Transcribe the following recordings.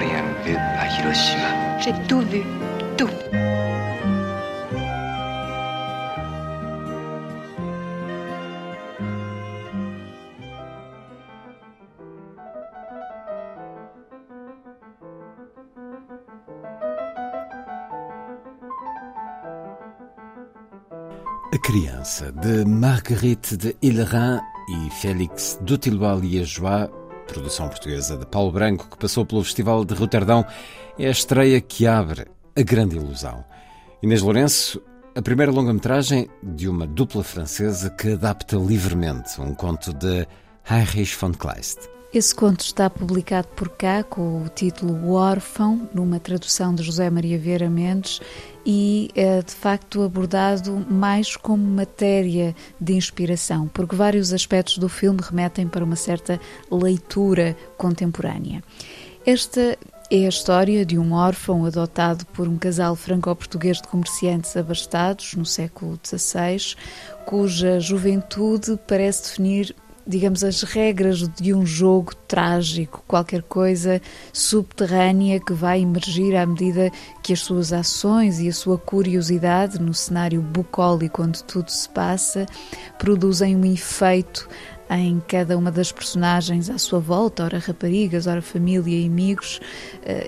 Rien vu à Hiroshima. J'ai tout vu. Tout. A Criança, de Marguerite de Hillerin e Félix Dutilois-Liégeois, produção portuguesa de Paulo Branco, que passou pelo Festival de Roterdão, é a estreia que abre A Grande Ilusão. Inês Lourenço, a primeira longa-metragem de uma dupla francesa que adapta livremente um conto de Heinrich von Kleist. Esse conto está publicado por cá com o título O Órfão, numa tradução de José Maria Vieira Mendes, e é de facto abordado mais como matéria de inspiração, porque vários aspectos do filme remetem para uma certa leitura contemporânea. Esta é a história de um órfão adotado por um casal franco-português de comerciantes abastados no século XVI, cuja juventude parece definir digamos, as regras de um jogo trágico, qualquer coisa subterrânea que vai emergir à medida que as suas ações e a sua curiosidade no cenário bucólico onde tudo se passa produzem um efeito em cada uma das personagens à sua volta, ora raparigas, ora família e amigos,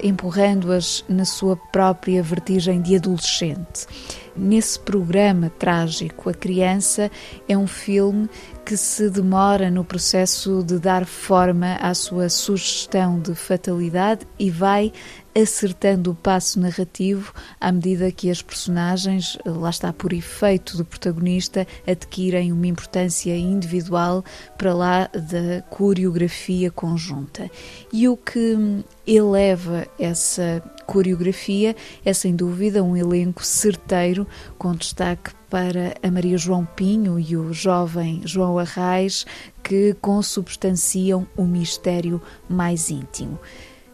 empurrando-as na sua própria vertigem de adolescente. Nesse programa trágico, A Criança é um filme que se demora no processo de dar forma à sua sugestão de fatalidade e vai acertando o passo narrativo à medida que as personagens, lá está por efeito do protagonista, adquirem uma importância individual para lá da coreografia conjunta. E o que eleva essa coreografia é sem dúvida um elenco certeiro com destaque para a Maria João Pinho e o jovem João Arraes que consubstanciam o mistério mais íntimo.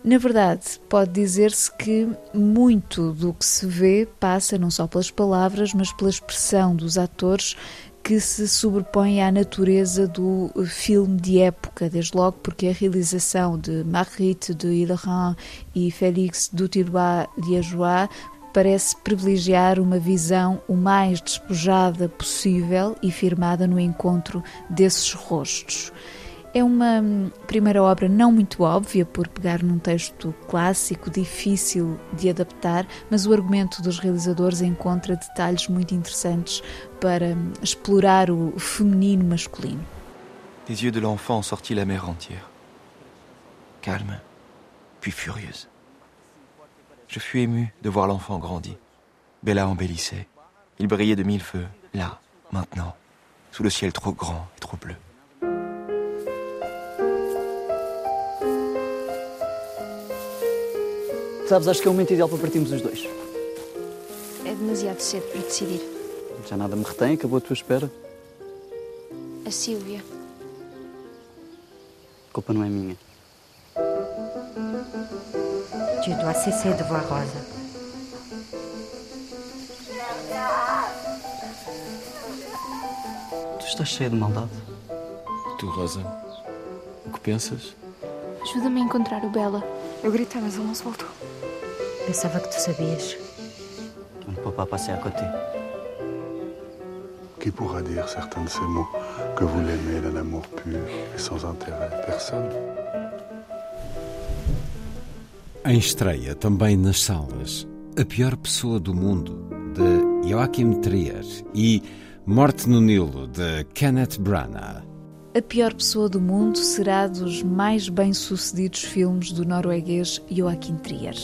Na verdade, pode dizer-se que muito do que se vê passa não só pelas palavras, mas pela expressão dos atores que se sobrepõe à natureza do filme de época, desde logo porque a realização de Marguerite de Hillerin e Félix Dutilois-Liégeois parece privilegiar uma visão o mais despojada possível e firmada no encontro desses rostos. É uma primeira obra não muito óbvia, por pegar num texto clássico, difícil de adaptar, mas o argumento dos realizadores encontra detalhes muito interessantes para explorar o feminino masculino. Des yeux de l'enfant sortit la mer entière. Calme, puis furieuse. Je fus ému de voir l'enfant grandir. Bella embellissait. Il brillait de mille feux, là, maintenant, sous le ciel trop grand et trop bleu. Sabes, acho que é o momento ideal para partirmos os dois. É demasiado cedo para decidir. Já nada me retém, acabou a tua espera. A Sílvia. A culpa não é minha. Tu dois cesser de voir Rosa. Tu estás cheia de maldade. Tu, Rosa, o que pensas? Ajuda-me a encontrar o Bela. Eu gritei, mas ele não se voltou. Pensava que tu sabias. On ne peut pas passer à côté. Qui pourra dire certains de ces mots que vous l'aimez d'un amour pur et sans intérêt Personne. Em estreia, também nas salas, A Pior Pessoa do Mundo, de Joachim Trier e Morte no Nilo, de Kenneth Branagh. A Pior Pessoa do Mundo será dos mais bem-sucedidos filmes do norueguês Joachim Trier.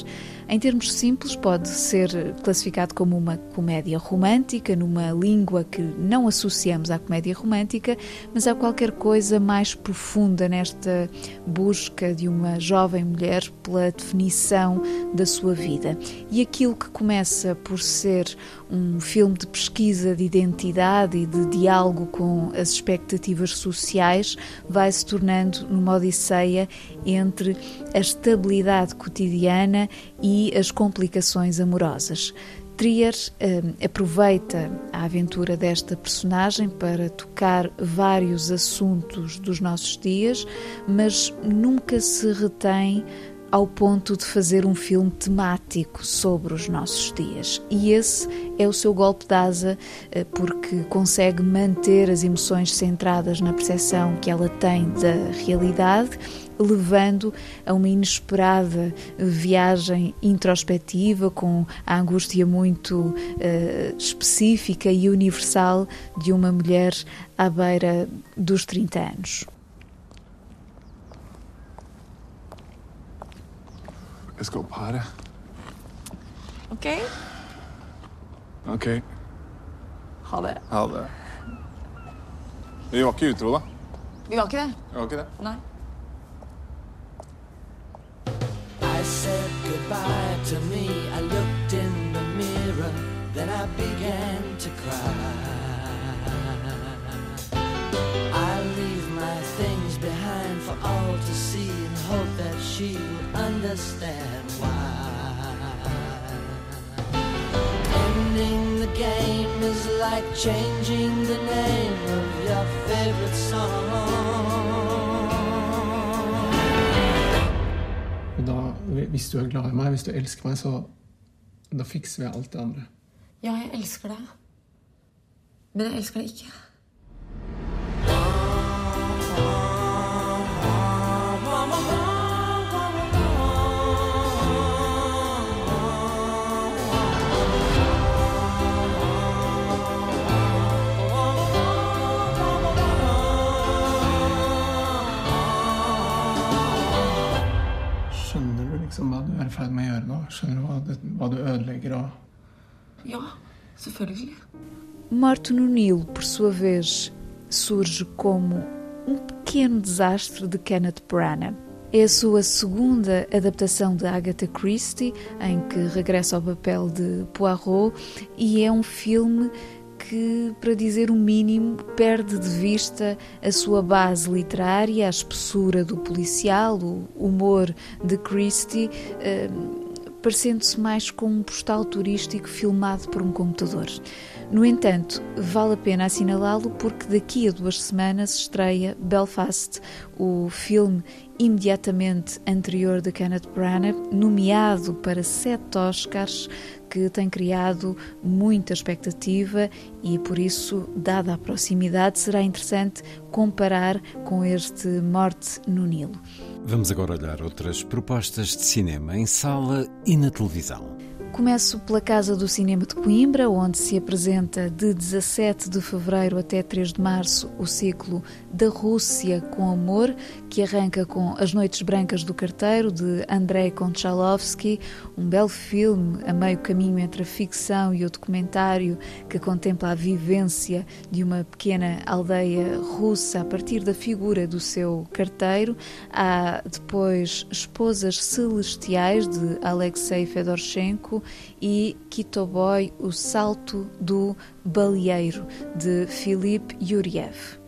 Em termos simples, pode ser classificado como uma comédia romântica, numa língua que não associamos à comédia romântica, mas há qualquer coisa mais profunda nesta busca de uma jovem mulher pela definição da sua vida. E aquilo que começa por ser um filme de pesquisa de identidade e de diálogo com as expectativas sociais vai se tornando numa odisseia entre a estabilidade cotidiana e as complicações amorosas. Trier eh, aproveita a aventura desta personagem para tocar vários assuntos dos nossos dias, mas nunca se retém ao ponto de fazer um filme temático sobre os nossos dias. E esse é o seu golpe de asa, eh, porque consegue manter as emoções centradas na percepção que ela tem da realidade levando a uma inesperada viagem introspectiva com a angústia muito uh, específica e universal de uma mulher à beira dos 30 anos. Jeg skal opp her, jeg. OK. OK. Ha det. Ha det. Vi var ikke utro, da. Vi var ikke det. Vi var ikke det. Nei. Goodbye to me. I looked in the mirror, then I began to cry. I leave my things behind for all to see and hope that she will understand why. Ending the game is like changing the name of your favorite song. Hvis du er glad i meg, hvis du elsker meg, så da fikser vi alt det andre. Ja, jeg elsker deg. Men jeg elsker deg ikke. Hva, du ødelegger og Ja, selvfølgelig. Morte no Nilo, por sua vez, surge como um pequeno desastre de Kenneth Branagh. É a sua segunda adaptação de Agatha Christie, em que regressa ao papel de Poirot, e é um filme que, para dizer o mínimo, perde de vista a sua base literária, a espessura do policial, o humor de Christie, eh, parecendo-se mais como um postal turístico filmado por um computador. No entanto, vale a pena assinalá-lo porque daqui a duas semanas estreia Belfast, o filme imediatamente anterior de Kenneth Branagh, nomeado para sete Oscars, que tem criado muita expectativa e por isso, dada a proximidade, será interessante comparar com este Morte no Nilo. Vamos agora olhar outras propostas de cinema em sala e na televisão. Começo pela Casa do Cinema de Coimbra, onde se apresenta de 17 de fevereiro até 3 de março o ciclo Da Rússia com Amor, que arranca com As Noites Brancas do Carteiro, de Andrei Konchalovsky, um belo filme a meio caminho entre a ficção e o documentário que contempla a vivência de uma pequena aldeia russa a partir da figura do seu carteiro. Há depois Esposas Celestiais, de Alexei Fedorshenko, e Kitoboy, O Salto do Baleeiro, de Philippe Yuriev.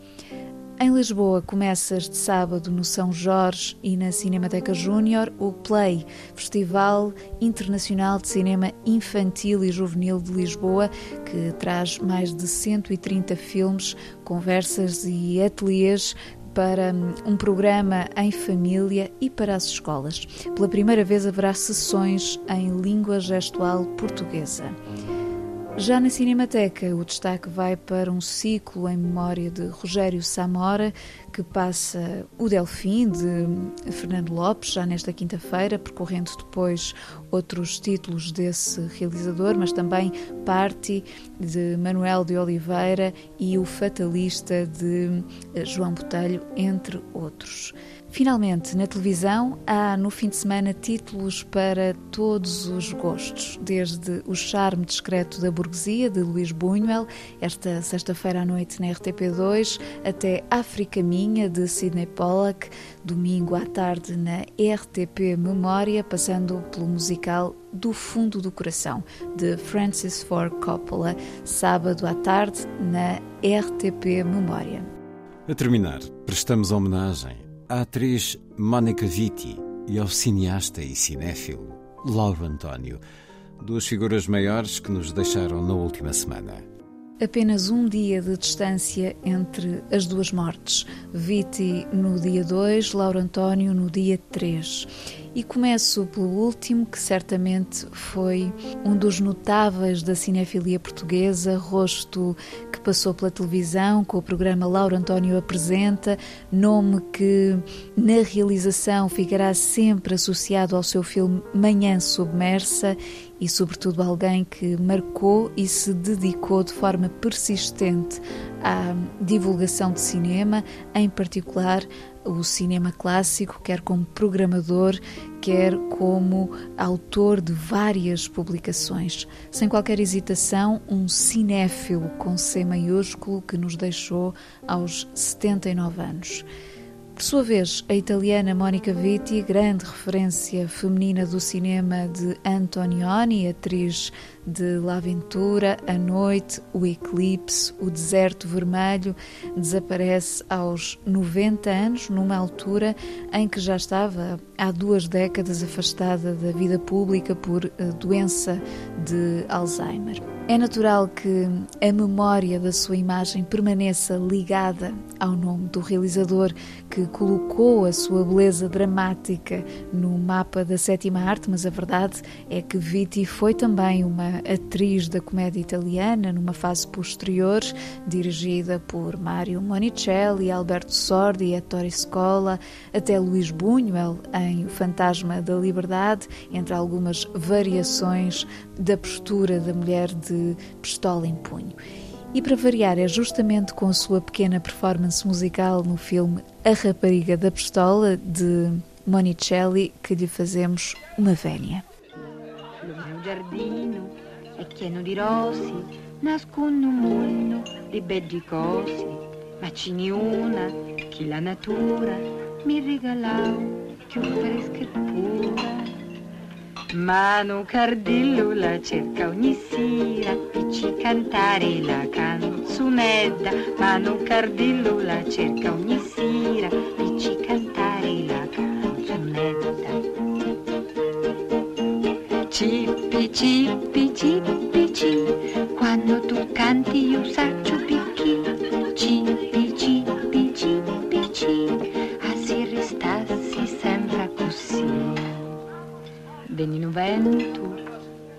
Em Lisboa começa este sábado no São Jorge e na Cinemateca Júnior o Play, Festival Internacional de Cinema Infantil e Juvenil de Lisboa, que traz mais de 130 filmes, conversas e ateliês para um programa em família e para as escolas. Pela primeira vez haverá sessões em língua gestual portuguesa. Já na Cinemateca, o destaque vai para um ciclo em memória de Rogério Samora, que passa o Delfim, de Fernando Lopes, já nesta quinta-feira, percorrendo depois outros títulos desse realizador, mas também Party, de Manuel de Oliveira, e O Fatalista, de João Botelho, entre outros. Finalmente, na televisão, há no fim de semana títulos para todos os gostos, desde O Charme Discreto da Burguesia, de Luís Buñuel, esta sexta-feira à noite na RTP2, até África Minha, de Sidney Pollack, domingo à tarde na RTP Memória, passando pelo musical Do Fundo do Coração, de Francis Ford Coppola, sábado à tarde na RTP Memória. A terminar, prestamos homenagem à atriz Mónica Vitti e ao cineasta e cinéfilo Lauro António, duas figuras maiores que nos deixaram na última semana. Apenas um dia de distância entre as duas mortes. Vitti no dia 2, Lauro António no dia 3. E começo pelo último, que certamente foi um dos notáveis da cinefilia portuguesa, rosto que passou pela televisão com o programa Lauro António Apresenta, nome que na realização ficará sempre associado ao seu filme Manhã Submersa e, sobretudo, alguém que marcou e se dedicou de forma persistente à divulgação de cinema, em particular o cinema clássico, quer como programador, quer como autor de várias publicações. Sem qualquer hesitação, um cinéfilo com C maiúsculo que nos deixou aos 79 anos. Por sua vez, a italiana Monica Vitti, grande referência feminina do cinema de Antonioni, atriz de La Aventura, A Noite, O Eclipse, O Deserto Vermelho, desaparece aos 90 anos, numa altura em que já estava há duas décadas afastada da vida pública por eh, doença de Alzheimer. É natural que a memória da sua imagem permaneça ligada ao nome do realizador que colocou a sua beleza dramática no mapa da sétima arte, mas a verdade é que Vitti foi também uma atriz da comédia italiana numa fase posterior, dirigida por Mario Monicelli, Alberto Sordi, Ettore Scola, até Luís Buñuel em O Fantasma da Liberdade, entre algumas variações da postura da mulher de pistola em punho. E para variar, é justamente com a sua pequena performance musical no filme A Rapariga da Pistola, de Monicelli, que lhe fazemos uma vénia. Lo mio giardino è pieno di rosi, nascondo un mondo di beggi cosi, ma ce n'è una che la natura mi regalò più fresca e pura. Mano Cardillo la cerca ogni sera, picci cantare la canzonetta. Mano Cardillo la cerca ogni sera, picci cantare la canzonetta. Cippi, cippi, cippi, cippi, Venino vento,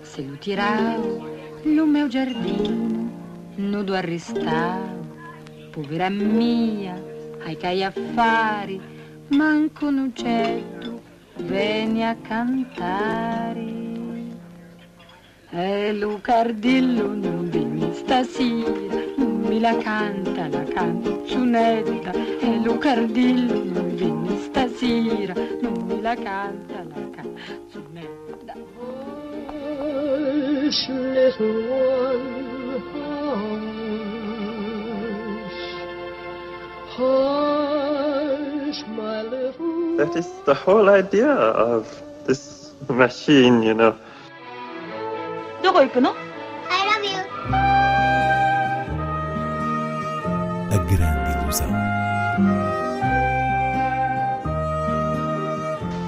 se lo tiravo, lo meu giardino, nudo arrestavo. Povera mia, ai cai affari, manco un uccetto, veni a cantare. E Lucardillo non vieni stasera, non mi la canta la canzonetta. E Lucardillo non vieni stasera, non mi la canta la canzonetta. Hush, little one, hush. Hush, my little That is the whole idea of this machine, you know. どこ行くの I love you. A grande ilusão.